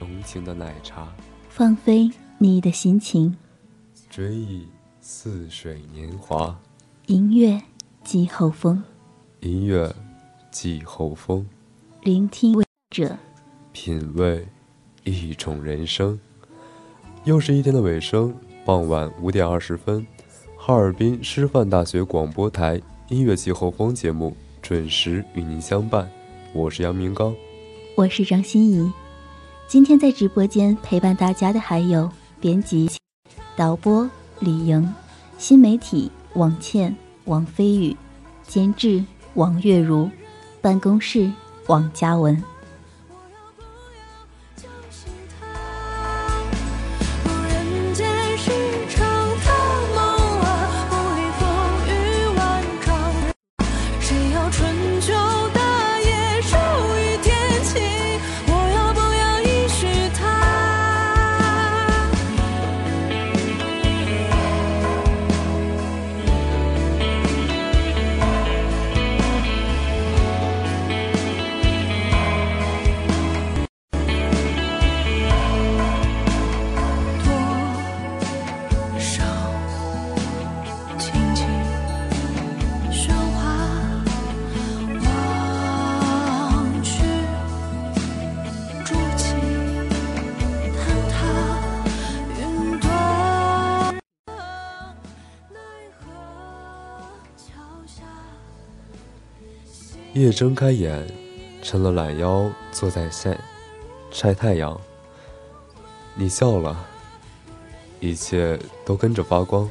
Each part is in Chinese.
浓情的奶茶，放飞你的心情，追忆似水年华。音乐季候风，音乐季候风，聆听者，品味一种人生。又是一天的尾声，傍晚五点二十分，哈尔滨师范大学广播台音乐季候风节目准时与您相伴。我是杨明刚，我是张欣怡。今天在直播间陪伴大家的还有编辑、导播李莹，新媒体王倩、王飞宇，监制王月如，办公室王嘉文。夜睁开眼，抻了懒腰，坐在晒晒太阳。你笑了，一切都跟着发光。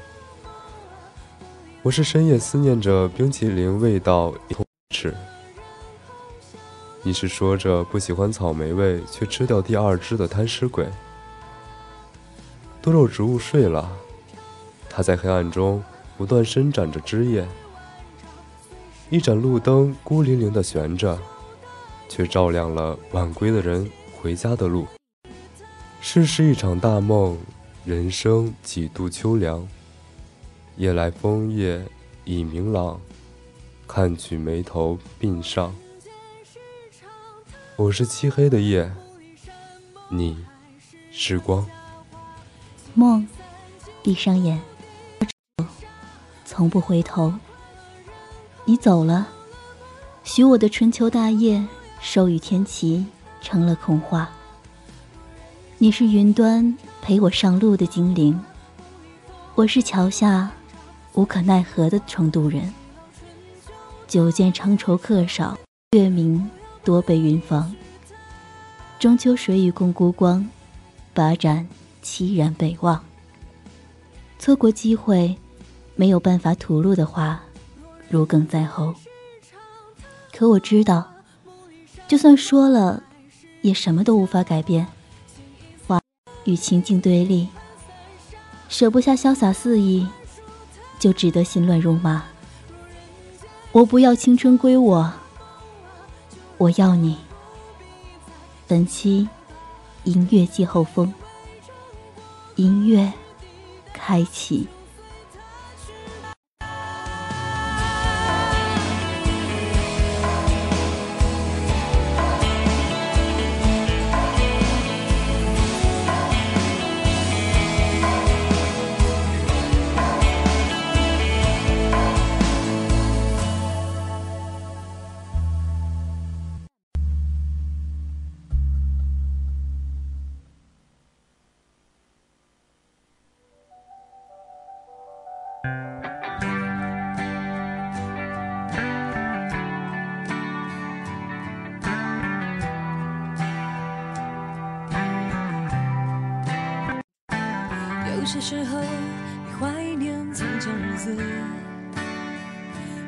我是深夜思念着冰淇淋味道一通吃。你是说着不喜欢草莓味却吃掉第二只的贪吃鬼。多肉植物睡了，它在黑暗中不断伸展着枝叶。一盏路灯孤零零地悬着，却照亮了晚归的人回家的路。世事一场大梦，人生几度秋凉。夜来风叶已明朗，看取眉头鬓上。我是漆黑的夜，你是光。梦，闭上眼，从不回头。你走了，许我的春秋大业授予天齐，成了空话。你是云端陪我上路的精灵，我是桥下无可奈何的成都人。久见长愁客少，月明多被云妨。中秋水与共孤光，把盏凄然北望。错过机会，没有办法吐露的话，如鲠在喉。可我知道，就算说了，也什么都无法改变。话与情境对立，舍不下潇洒肆意，就只得心乱如麻。我不要青春归我，我要你。本期音乐季后风，音乐开启。些时候你怀念从前日子，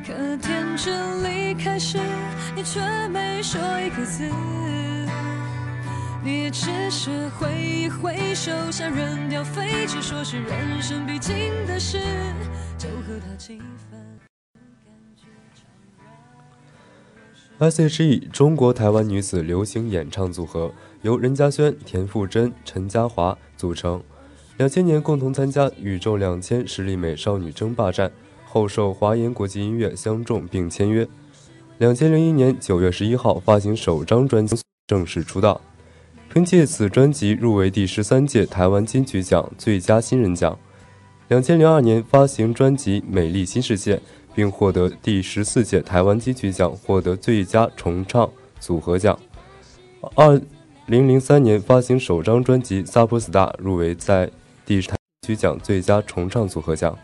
可天真离开时，你却没说一个字。你只是挥一挥手，像扔掉废纸，说是人生必经的事，就和他气氛。S.H.E 中国台湾女子流行演唱组合，由任嘉萱、田馥甄、陈嘉华组成。两千年共同参加《宇宙两千》实力美少女争霸战，后受华研国际音乐相中并签约。两千零一年九月十一号发行首张专辑，正式出道。凭借此专辑入围第十三届台湾金曲奖最佳新人奖。两千零二年发行专辑《美丽新世界》。并获得第十四届台湾金曲奖获得最佳重唱组合奖。二零零三年发行首张专辑《Superstar》，入围在第十台曲奖最佳重唱组合奖。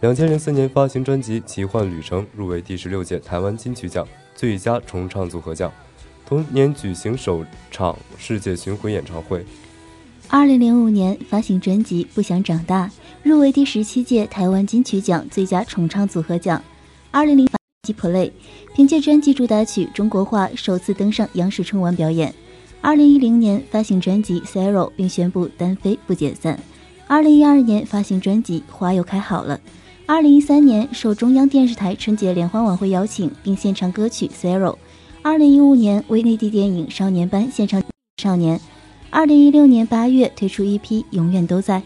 两千零四年发行专辑《奇幻旅程》，入围第十六届台湾金曲奖最佳重唱组合奖。同年举行首场世界巡回演唱会。二零零五年发行专辑《不想长大》，入围第十七届台湾金曲奖最佳重唱组合奖。二零零八年《Play》，凭借专辑主打曲《中国话》首次登上央视春晚表演。二零一零年发行专辑《Zero》，并宣布单飞不解散。二零一二年发行专辑《花又开好了》。二零一三年受中央电视台春节联欢晚会邀请，并献唱歌曲《Zero》。二零一五年为内地电影《少年班》献唱《少年》。二零一六年八月推出 EP《永远都在》。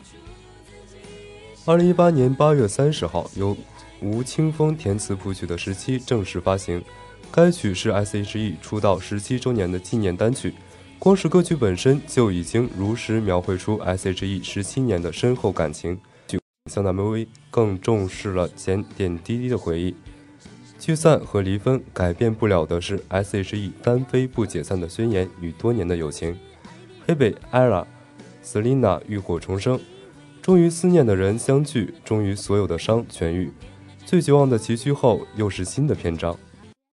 二零一八年八月三十号，由吴青峰填词谱曲的《十七》正式发行。该曲是 S.H.E 出道十七周年的纪念单曲，光是歌曲本身就已经如实描绘出 S.H.E 十七年的深厚感情。向 MV 更重视了点点滴滴的回忆。聚散和离分改变不了的是 S.H.E 单飞不解散的宣言与多年的友情。黑北、ella、Selina 浴火重生，终于思念的人相聚，终于所有的伤痊愈。最绝望的崎岖后，又是新的篇章。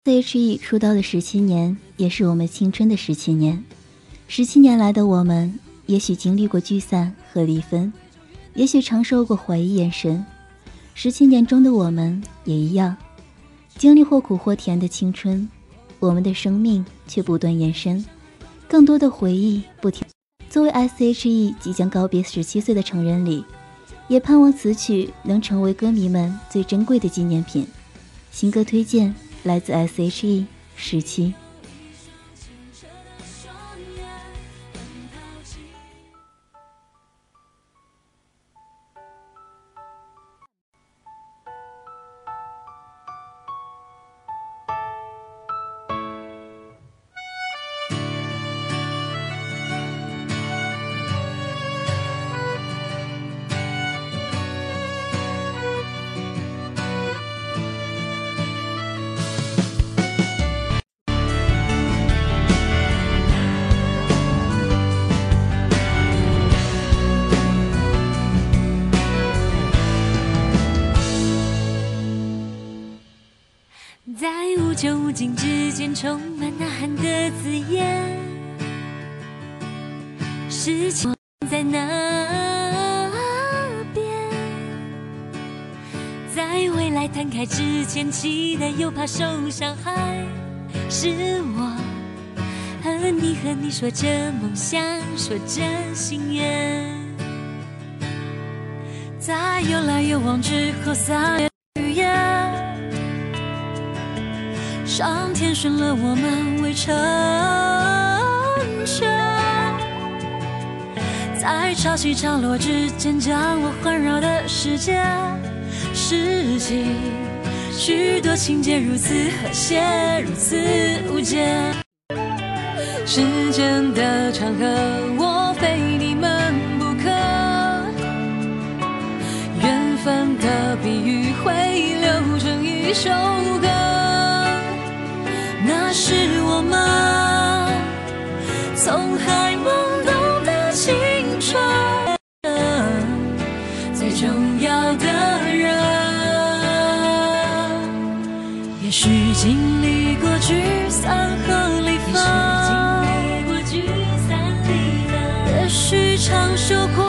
S.H.E 出道的十七年，也是我们青春的十七年。十七年来的我们，也许经历过聚散和离分，也许承受过怀疑眼神。十七年中的我们也一样，经历或苦或甜的青春，我们的生命却不断延伸。更多的回忆不停。作为 S.H.E 即将告别十七岁的成人礼，也盼望此曲能成为歌迷们最珍贵的纪念品。新歌推荐来自 S.H.E 十七。又怕受伤害，是我和你和你说着梦想，说着心愿，在有来有往之后撒野语言。上天选了我们未成全，在潮起潮落之间将我环绕的世界，拾起许多情节如此和谐，如此无解。时间的长河，我非你们不可。缘分的比喻会流成一首歌。那是我们从许经历过聚散和离分，也许尝受过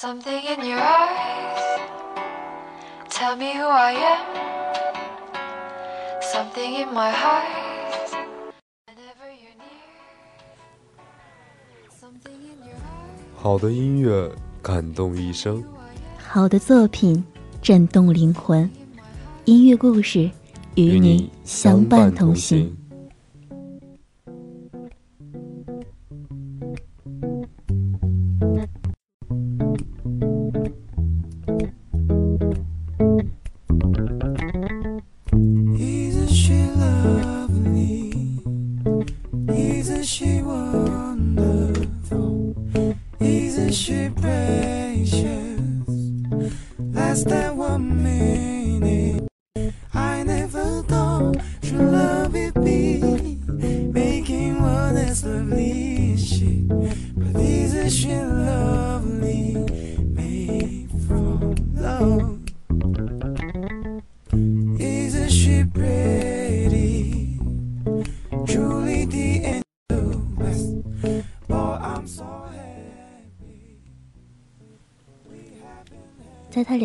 something in your eyes tell me who i am something in my heart whenever you're near something in your 好的音乐感动一生好的作品震动灵魂音乐故事与你相伴同行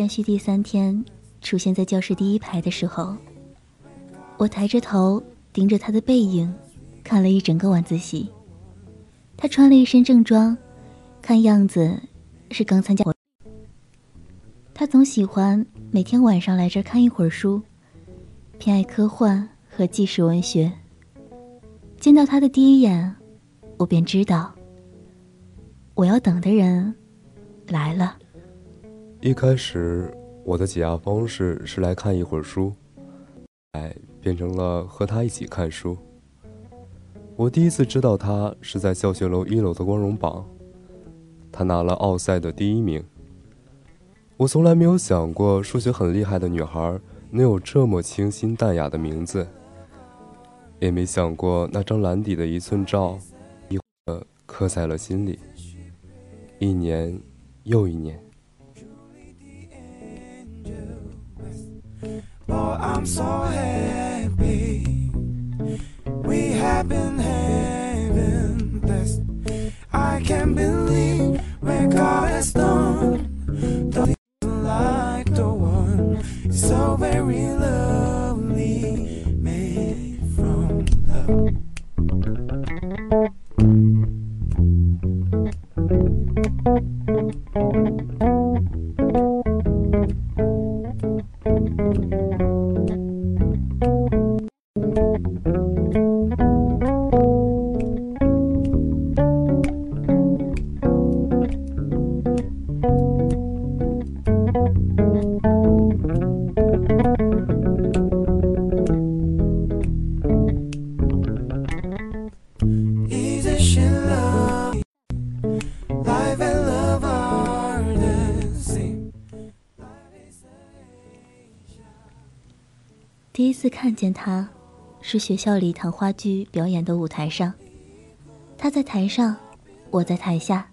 连续第三天出现在教室第一排的时候，我抬着头盯着他的背影，看了一整个晚自习。他穿了一身正装，看样子是刚参加。他总喜欢每天晚上来这儿看一会儿书，偏爱科幻和纪实文学。见到他的第一眼，我便知道，我要等的人来了。一开始，我的解压方式是来看一会儿书，哎，变成了和他一起看书。我第一次知道他是在教学楼一楼的光荣榜，他拿了奥赛的第一名。我从来没有想过数学很厉害的女孩能有这么清新淡雅的名字，也没想过那张蓝底的一寸照，一刻刻在了心里，一年又一年。Oh, I'm so happy. We have been having blessed. I can't believe where God has done. Don't 次看见他，是学校里一堂话剧表演的舞台上。他在台上，我在台下。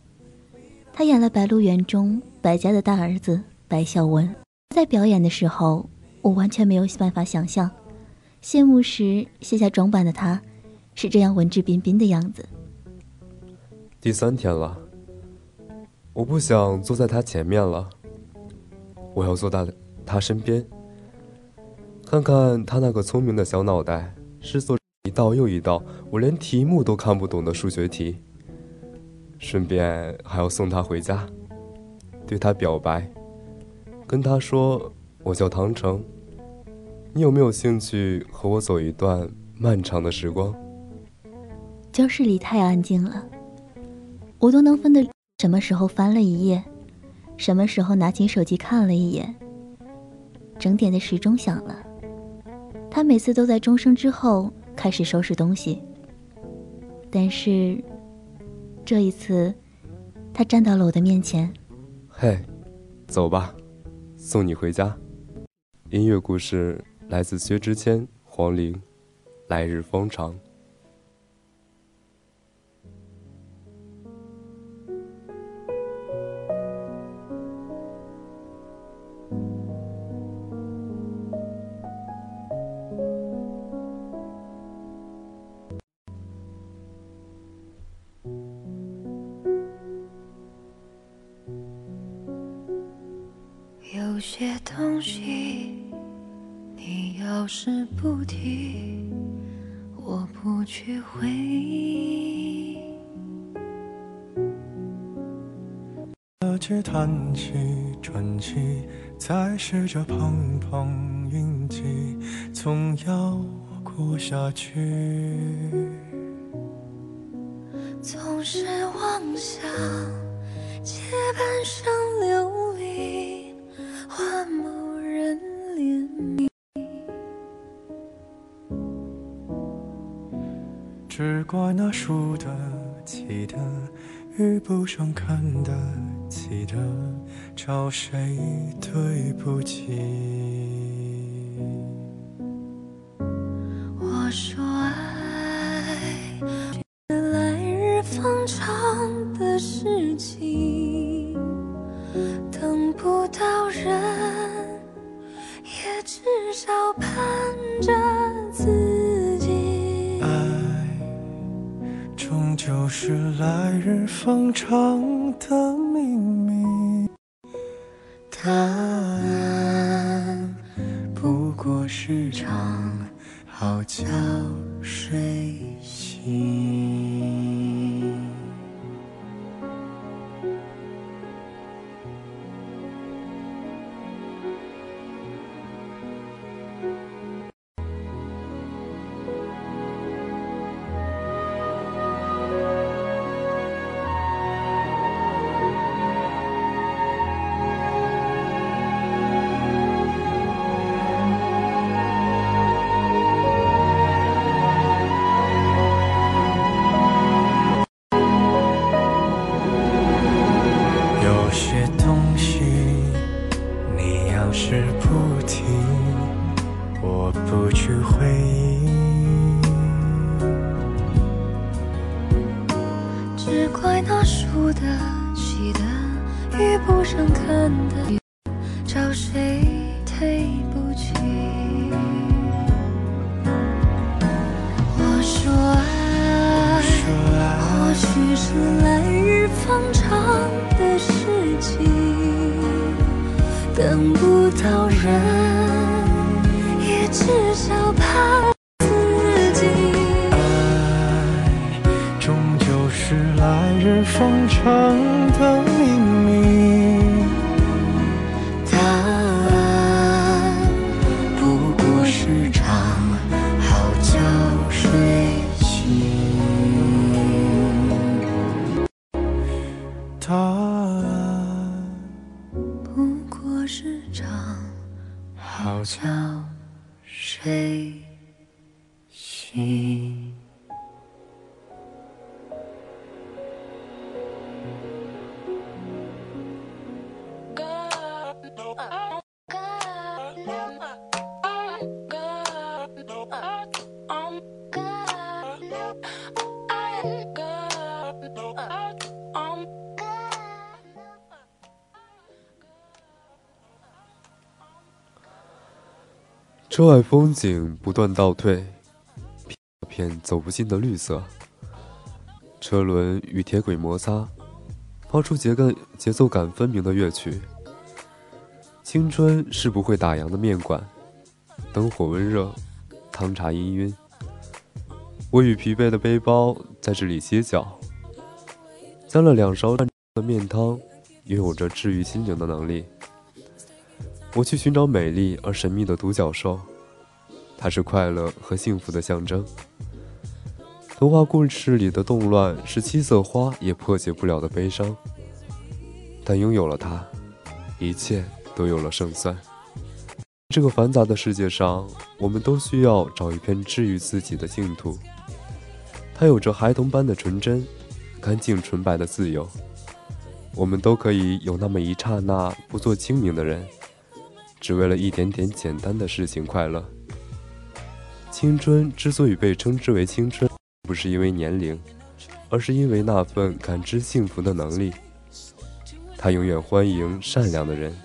他演了《白鹿原》中白家的大儿子白孝文。在表演的时候，我完全没有办法想象，谢幕时卸下装扮的他，是这样文质彬彬的样子。第三天了，我不想坐在他前面了，我要坐在他身边，看看他那个聪明的小脑袋是做一道又一道我连题目都看不懂的数学题，顺便还要送他回家，对他表白，跟他说我叫唐城，你有没有兴趣和我走一段漫长的时光？教室里太安静了，我都能分得什么时候翻了一页，什么时候拿起手机看了一眼。整点的时钟响了，他每次都在钟声之后开始收拾东西，但是这一次，他站到了我的面前。嘿，走吧，送你回家。音乐故事来自薛之谦、黄龄，《来日方长》。去。总是妄想借半生流离换某人怜悯，只怪那输得起的遇不上看得起的，找谁对不起？我说爱是来日方长的事情，等不到人，也至少盼着自己。爱终究是来日方长的秘密，答案不过是场好觉睡醒。是来日方长的事情，等不到人，也至少盼车外风景不断倒退，片走不尽的绿色。车轮与铁轨摩擦，发出节感节奏感分明的乐曲。青春是不会打烊的面馆，灯火温热，汤茶氤氲。我与疲惫的背包在这里歇脚，加了两勺的面汤，拥有着治愈心灵的能力。我去寻找美丽而神秘的独角兽，它是快乐和幸福的象征。童话故事里的动乱是七色花也破解不了的悲伤，但拥有了它，一切都有了胜算。这个繁杂的世界上，我们都需要找一片治愈自己的净土。它有着孩童般的纯真，干净纯白的自由。我们都可以有那么一刹那不做精明的人。只为了一点点简单的事情快乐。青春之所以被称之为青春，不是因为年龄，而是因为那份感知幸福的能力。它永远欢迎善良的人。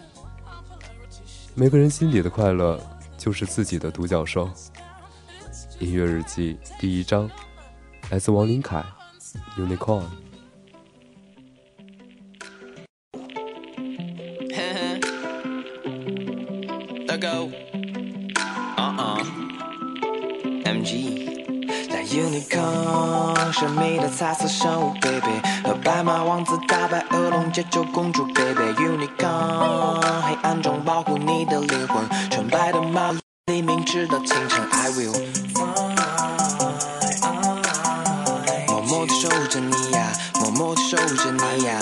每个人心里的快乐，就是自己的独角兽。音乐日记第一章，来自王林凯，《Unicorn》。Let go. Uh uh. 在 Unicorn 神秘的彩色生物，baby，和白马王子打败恶龙解救公主，baby。Unicorn 黑暗中保护你的灵魂，纯白的毛黎明直到清晨，I will。默默地守着你呀，默默地守护着你呀。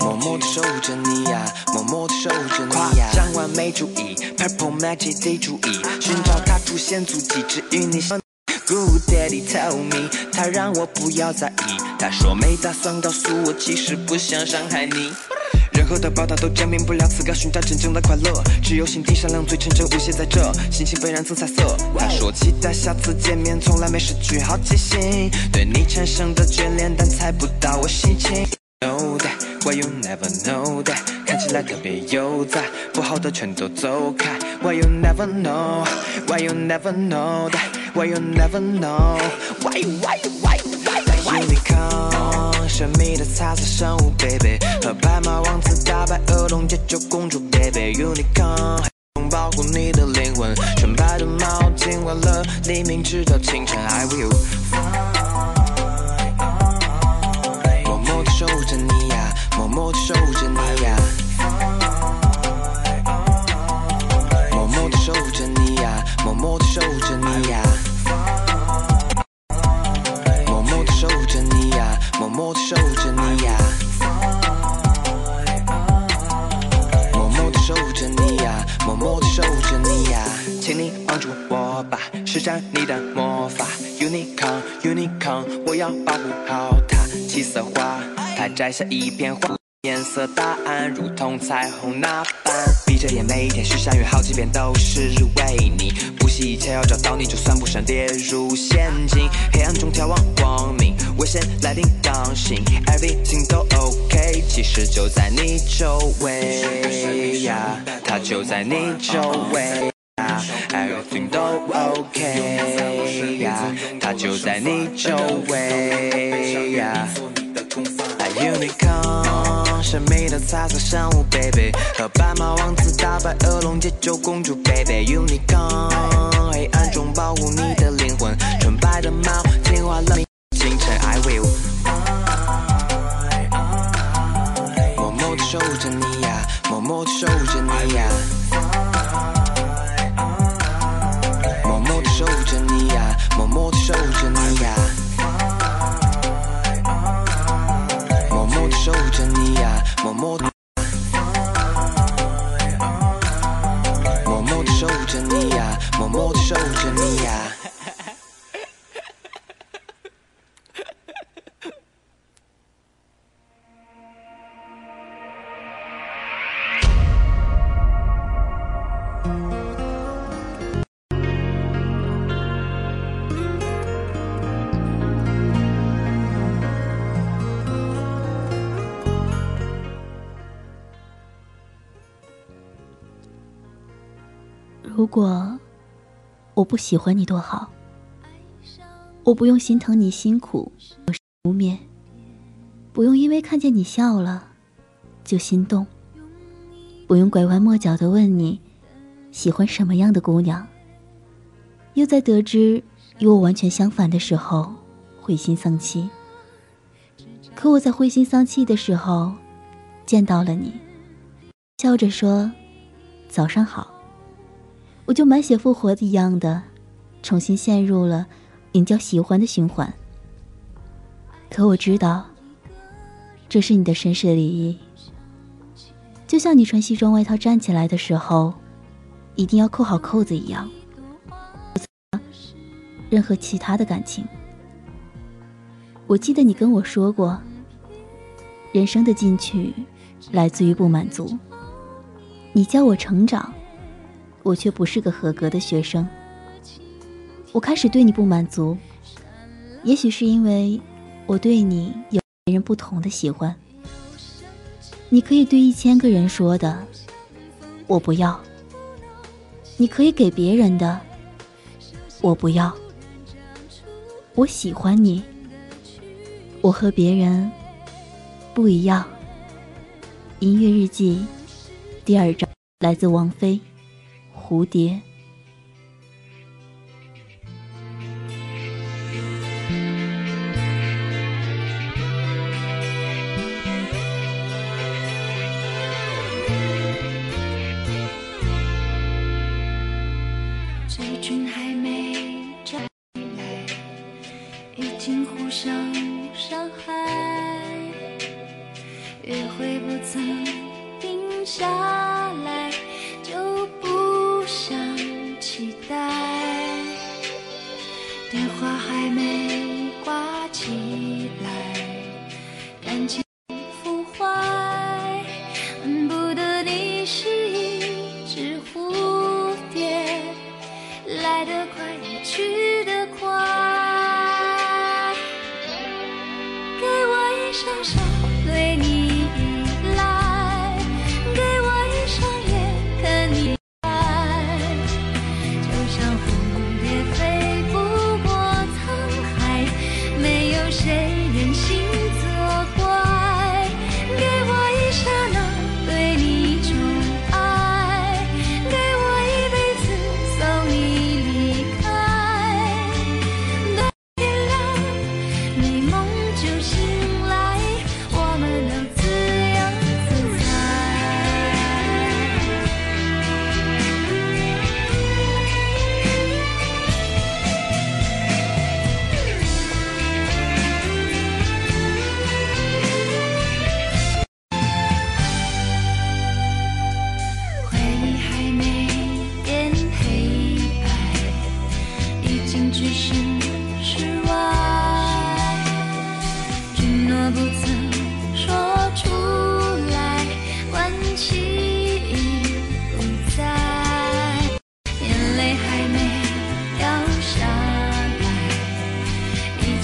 默默地守着你呀，默默地守着你呀。张完美主义，Purple Magic 得注意，寻找他出现足迹，只与你相。Good Daddy tell me，他让我不要在意。他说没打算告诉我，其实不想伤害你。任何的报道都证明不了此刻寻找真正的快乐，只有心地善良最纯真无邪在这，心情被染成彩色。他说期待下次见面，从来没失去好奇心，对你产生的眷恋，但猜不到我心情。No that why you never know that？看起来特别悠哉，不好的全都走开。Why you never know? Why you never know that? Why you never know? Why you, why you, why you, why you, why you? Unicorn，神秘的彩色生物，baby，和白马王子打败恶龙，解救公主，baby。Unicorn，保护你的灵魂，纯白的毛巾，完了黎明直到清晨，I will。守着你呀，默默地守着你呀，默默地守着你呀，默默地守着你呀，默默地守着你呀，默默地守着你呀，默默地守着你呀，默默地守着你呀，请你帮助我吧，施展你的魔法，Unicorn Unicorn，我要保护好它，七色花，它摘下一片花。颜色答案如同彩虹那般，闭着眼每一天许下愿好几遍都是为你，不惜一切要找到你，就算不想跌入陷阱，黑暗中眺望光明，危险来临当心，everything 都 OK，其实就在你周围呀，它就在你周围，everything 都 OK 呀，它就在你周围呀。Unicorn，神秘的彩色生物，baby，和白马王子打败恶龙解救公主，baby。Unicorn，黑暗中保护你的灵魂，纯白的猫，净化了你清晨。I will，默默的守护着你呀，默默地守护着你呀，默默地守护着你呀，默默地守护着你果我不喜欢你多好，我不用心疼你辛苦，我无眠，不用因为看见你笑了就心动，不用拐弯抹角的问你喜欢什么样的姑娘，又在得知与我完全相反的时候灰心丧气。可我在灰心丧气的时候见到了你，笑着说：“早上好。”我就满血复活的一样的，重新陷入了名叫喜欢的循环。可我知道，这是你的绅士礼仪，就像你穿西装外套站起来的时候，一定要扣好扣子一样。任何其他的感情，我记得你跟我说过，人生的进取来自于不满足。你教我成长。我却不是个合格的学生。我开始对你不满足，也许是因为我对你有别人不同的喜欢。你可以对一千个人说的，我不要；你可以给别人的，我不要。我喜欢你，我和别人不一样。音乐日记第二章，来自王菲。蝴蝶。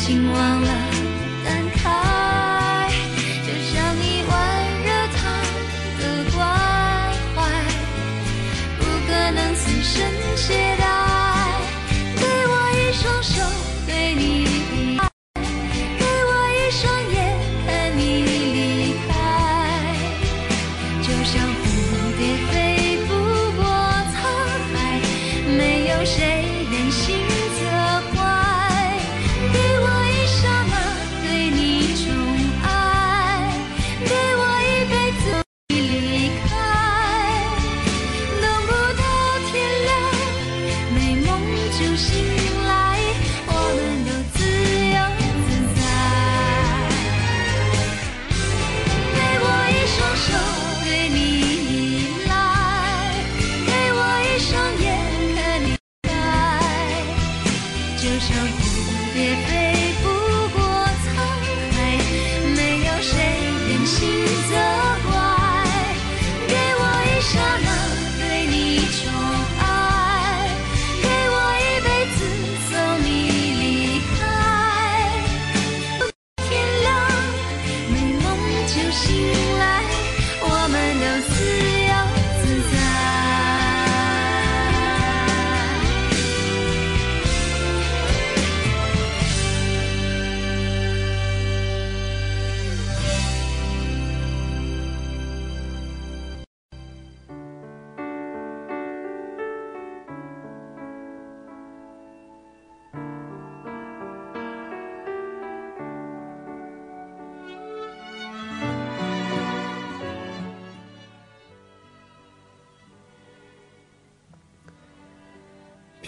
竟忘了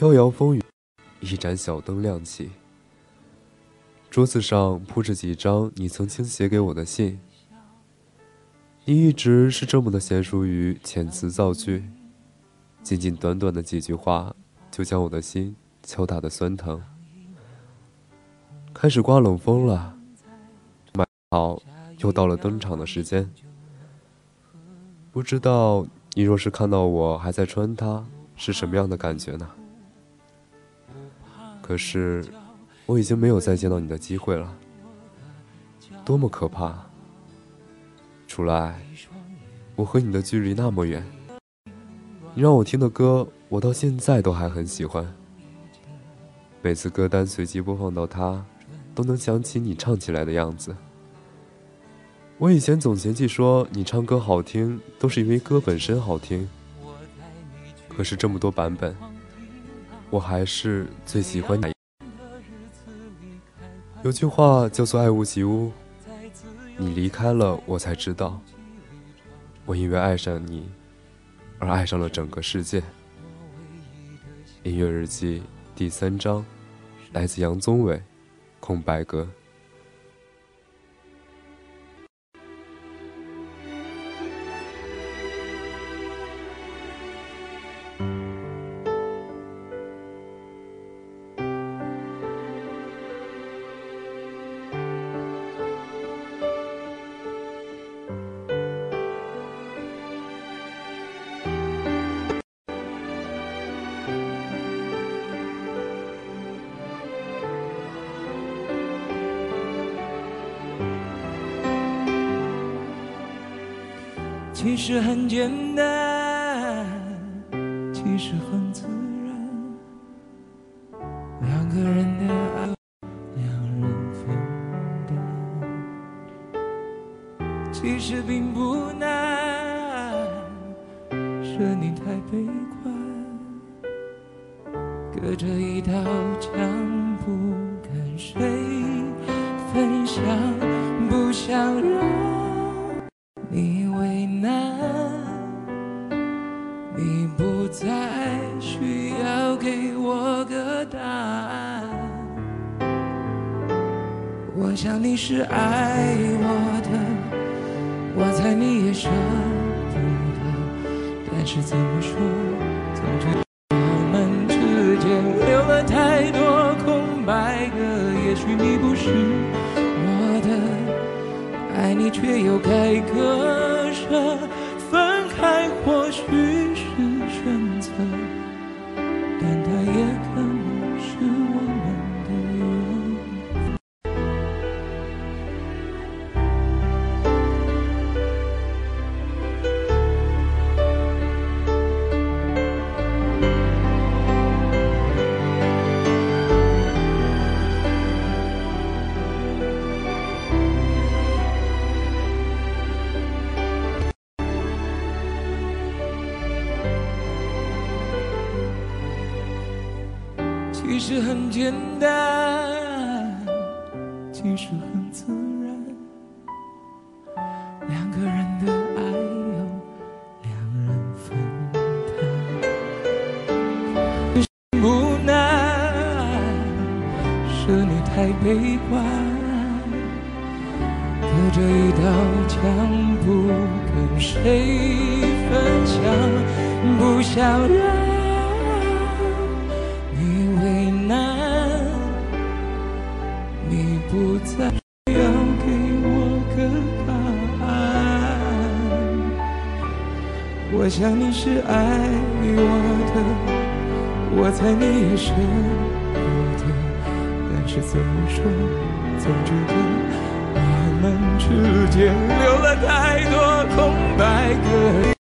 飘摇风雨，一盏小灯亮起。桌子上铺着几张你曾经写给我的信。你一直是这么的娴熟于遣词造句，仅仅短短的几句话，就将我的心敲打的酸疼。开始刮冷风了，买好，又到了登场的时间。不知道你若是看到我还在穿它，是什么样的感觉呢？可是，我已经没有再见到你的机会了，多么可怕！楚来，我和你的距离那么远，你让我听的歌，我到现在都还很喜欢。每次歌单随机播放到它，都能想起你唱起来的样子。我以前总嫌弃说你唱歌好听，都是因为歌本身好听。可是这么多版本。我还是最喜欢你。有句话叫做“爱屋及乌”，你离开了，我才知道，我因为爱上你，而爱上了整个世界。音乐日记第三章，来自杨宗纬，《空白格》。隔着一道墙，不跟谁分享，不想让。你为难，你不再需要给我个答案。我想你是爱我的，我猜你也舍不得。但是怎么说，是我的。爱你却又该割舍，悲观，隔着一道墙不跟谁分享，不想让。你为难，你不再要给我个答案。我想你是爱我的，我猜你也舍，怎么说，总觉得我们之间留了太多空白格。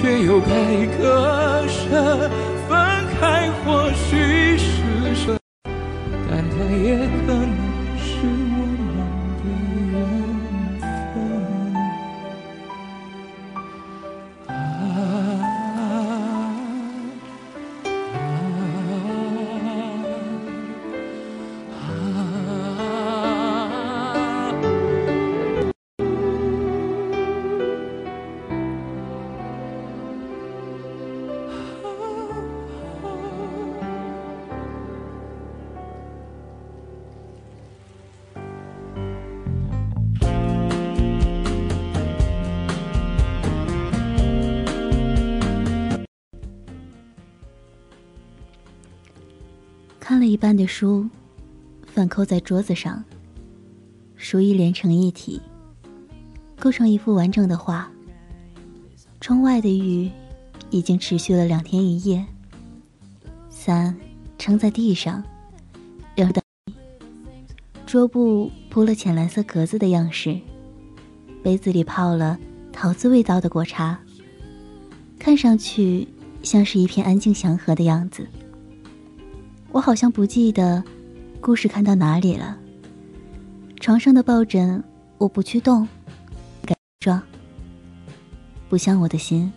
却又该割舍，书，反扣在桌子上，书衣连成一体，构成一幅完整的画。窗外的雨已经持续了两天一夜，伞撑在地上，凉的。桌布铺了浅蓝色格子的样式，杯子里泡了桃子味道的果茶，看上去像是一片安静祥和的样子。我好像不记得故事看到哪里了。床上的抱枕我不去动，改装。不像我的心，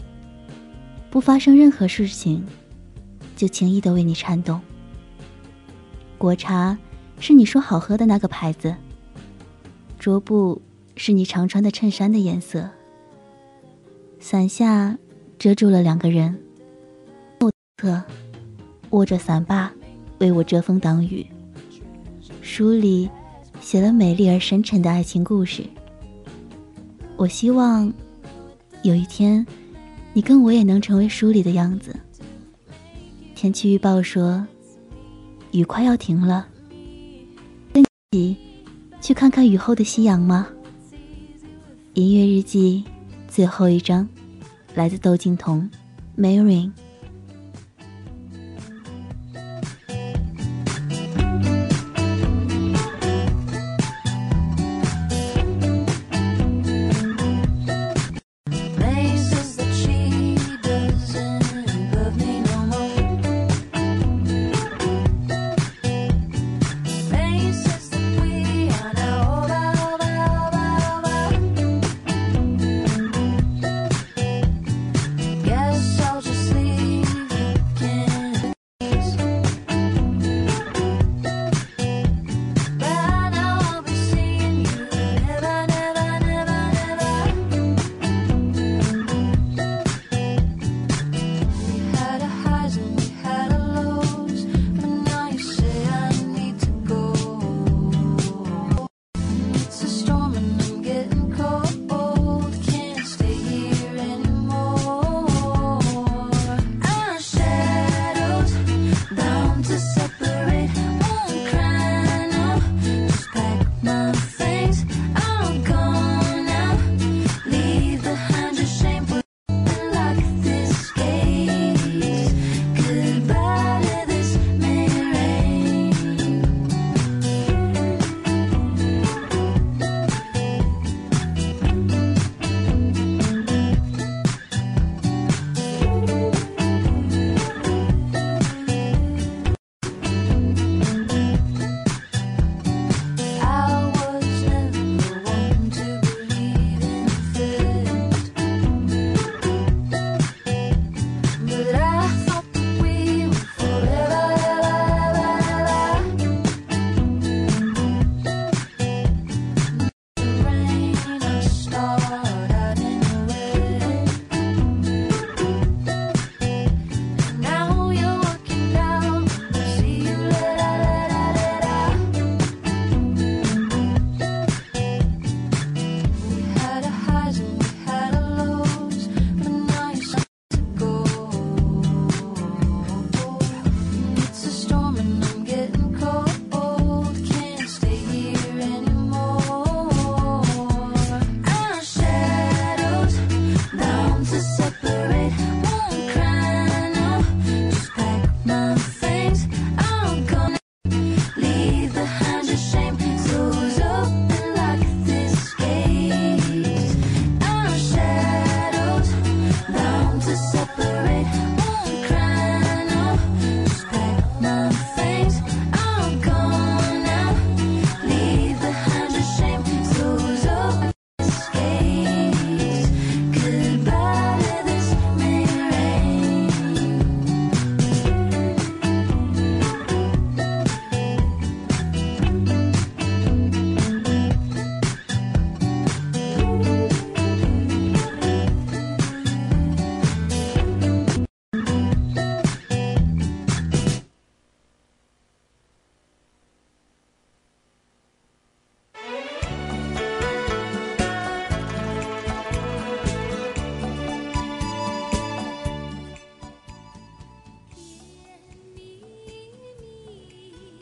不发生任何事情，就轻易的为你颤动。果茶是你说好喝的那个牌子，桌布是你常穿的衬衫的颜色，伞下遮住了两个人，右侧握着伞把。为我遮风挡雨。书里写了美丽而深沉的爱情故事。我希望有一天，你跟我也能成为书里的样子。天气预报说，雨快要停了，跟一起去看看雨后的夕阳吗？音乐日记最后一章，来自窦靖童，Marrying。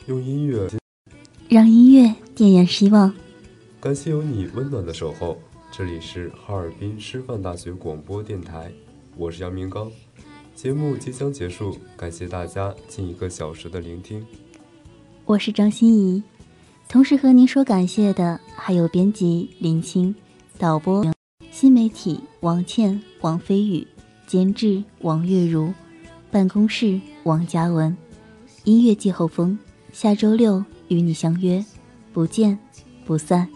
用音乐让音乐点燃希望。感谢有你温暖的守候。这里是哈尔滨师范大学广播电台，我是杨明刚。节目即将结束，感谢大家近一个小时的聆听。我是张欣怡，同时和您说感谢的还有编辑林青、导播新媒体王倩、王飞宇、监制王月如、办公室王嘉文、音乐季后风。下周六与你相约，不见不散。